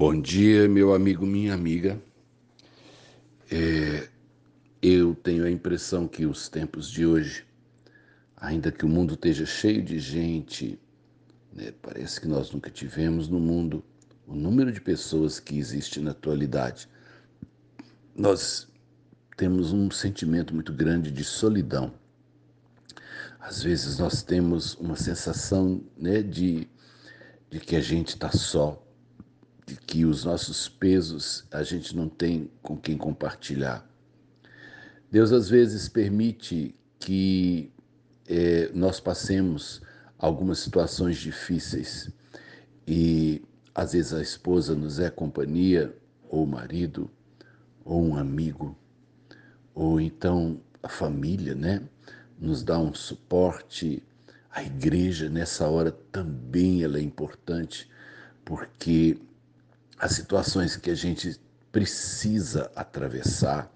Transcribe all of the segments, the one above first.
Bom dia, meu amigo, minha amiga. É, eu tenho a impressão que os tempos de hoje, ainda que o mundo esteja cheio de gente, né, parece que nós nunca tivemos no mundo o número de pessoas que existe na atualidade. Nós temos um sentimento muito grande de solidão. Às vezes nós temos uma sensação né, de, de que a gente está só, que os nossos pesos a gente não tem com quem compartilhar. Deus às vezes permite que é, nós passemos algumas situações difíceis e às vezes a esposa nos é companhia, ou o marido, ou um amigo, ou então a família, né? Nos dá um suporte. A igreja nessa hora também ela é importante, porque as situações que a gente precisa atravessar,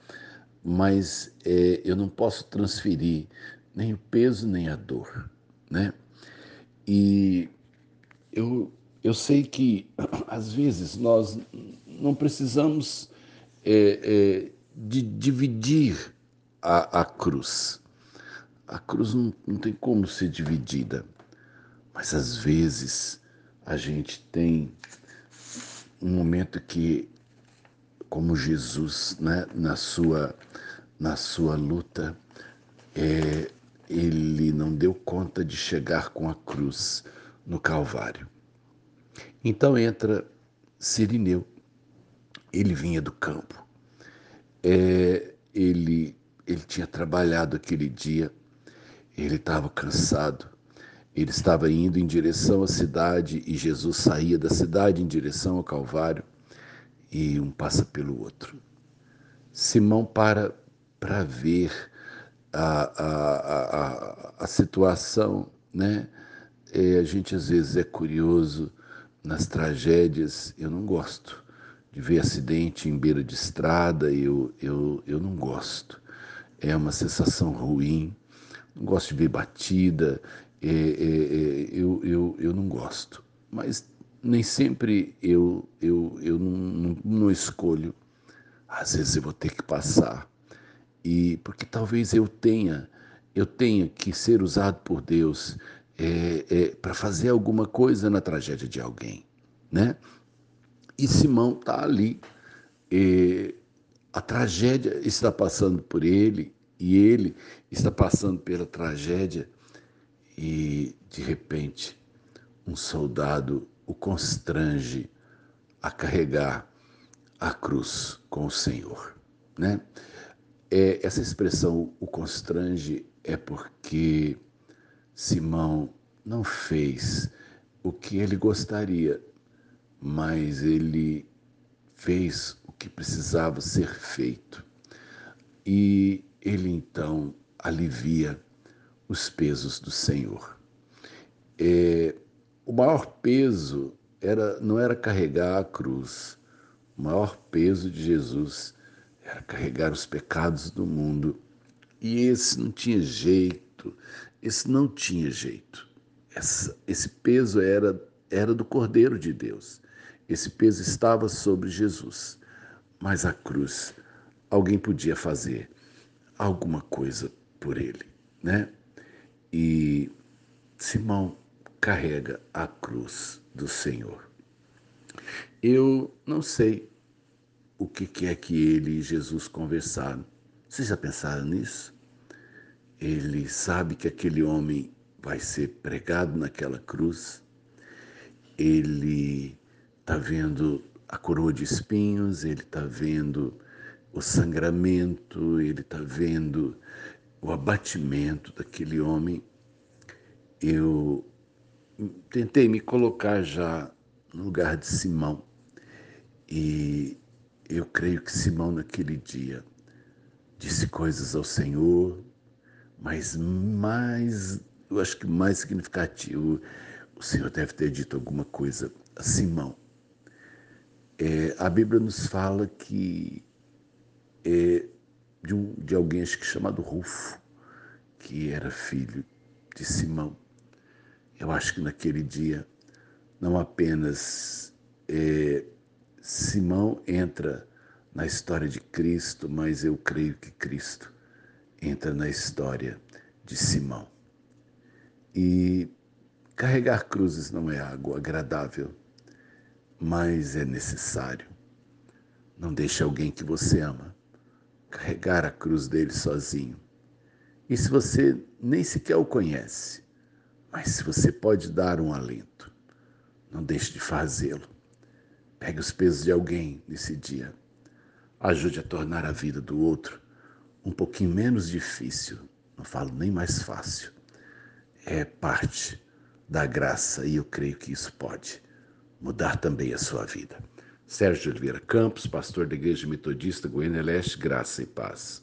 mas é, eu não posso transferir nem o peso nem a dor, né? E eu, eu sei que às vezes nós não precisamos é, é, de dividir a, a cruz. A cruz não, não tem como ser dividida, mas às vezes a gente tem um momento que, como Jesus, né, na sua na sua luta, é, ele não deu conta de chegar com a cruz no Calvário. Então entra Sirineu. Ele vinha do campo. É, ele, ele tinha trabalhado aquele dia, ele estava cansado, ele estava indo em direção à cidade e Jesus saía da cidade em direção ao Calvário e um passa pelo outro. Simão para para ver a, a, a, a, situação, né? É, a gente às vezes é curioso nas tragédias, eu não gosto de ver acidente em beira de estrada, eu, eu, eu não gosto. É uma sensação ruim, não gosto de ver batida, é, é, é, eu, eu, eu não gosto. Mas nem sempre eu, eu, eu não, não, não escolho. Às vezes eu vou ter que passar. E porque talvez eu tenha, eu tenha que ser usado por Deus é, é, para fazer alguma coisa na tragédia de alguém, né? E Simão está ali, é, a tragédia está passando por ele e ele está passando pela tragédia e de repente um soldado o constrange a carregar a cruz com o Senhor, né? É, essa expressão o constrange é porque Simão não fez o que ele gostaria, mas ele fez o que precisava ser feito. E ele então alivia os pesos do Senhor. É, o maior peso era, não era carregar a cruz, o maior peso de Jesus era carregar os pecados do mundo. E esse não tinha jeito, esse não tinha jeito. Essa, esse peso era, era do Cordeiro de Deus. Esse peso estava sobre Jesus. Mas a cruz, alguém podia fazer alguma coisa por ele, né? E Simão carrega a cruz do Senhor. Eu não sei o que é que ele e Jesus conversaram. Vocês já pensaram nisso? Ele sabe que aquele homem vai ser pregado naquela cruz. Ele está vendo a coroa de espinhos, ele está vendo o sangramento, ele está vendo o abatimento daquele homem, eu tentei me colocar já no lugar de Simão. E eu creio que Simão, naquele dia, disse coisas ao Senhor, mas mais, eu acho que mais significativo, o Senhor deve ter dito alguma coisa a Simão. É, a Bíblia nos fala que é, de, um, de alguém acho que chamado Rufo, que era filho de Simão. Eu acho que naquele dia não apenas é, Simão entra na história de Cristo, mas eu creio que Cristo entra na história de Simão. E carregar cruzes não é algo agradável, mas é necessário. Não deixe alguém que você ama carregar a cruz dele sozinho. E se você nem sequer o conhece, mas se você pode dar um alento, não deixe de fazê-lo. Pegue os pesos de alguém nesse dia. Ajude a tornar a vida do outro um pouquinho menos difícil. Não falo nem mais fácil. É parte da graça e eu creio que isso pode mudar também a sua vida. Sérgio Oliveira Campos, pastor da Igreja Metodista Goiânia Leste, graça e paz.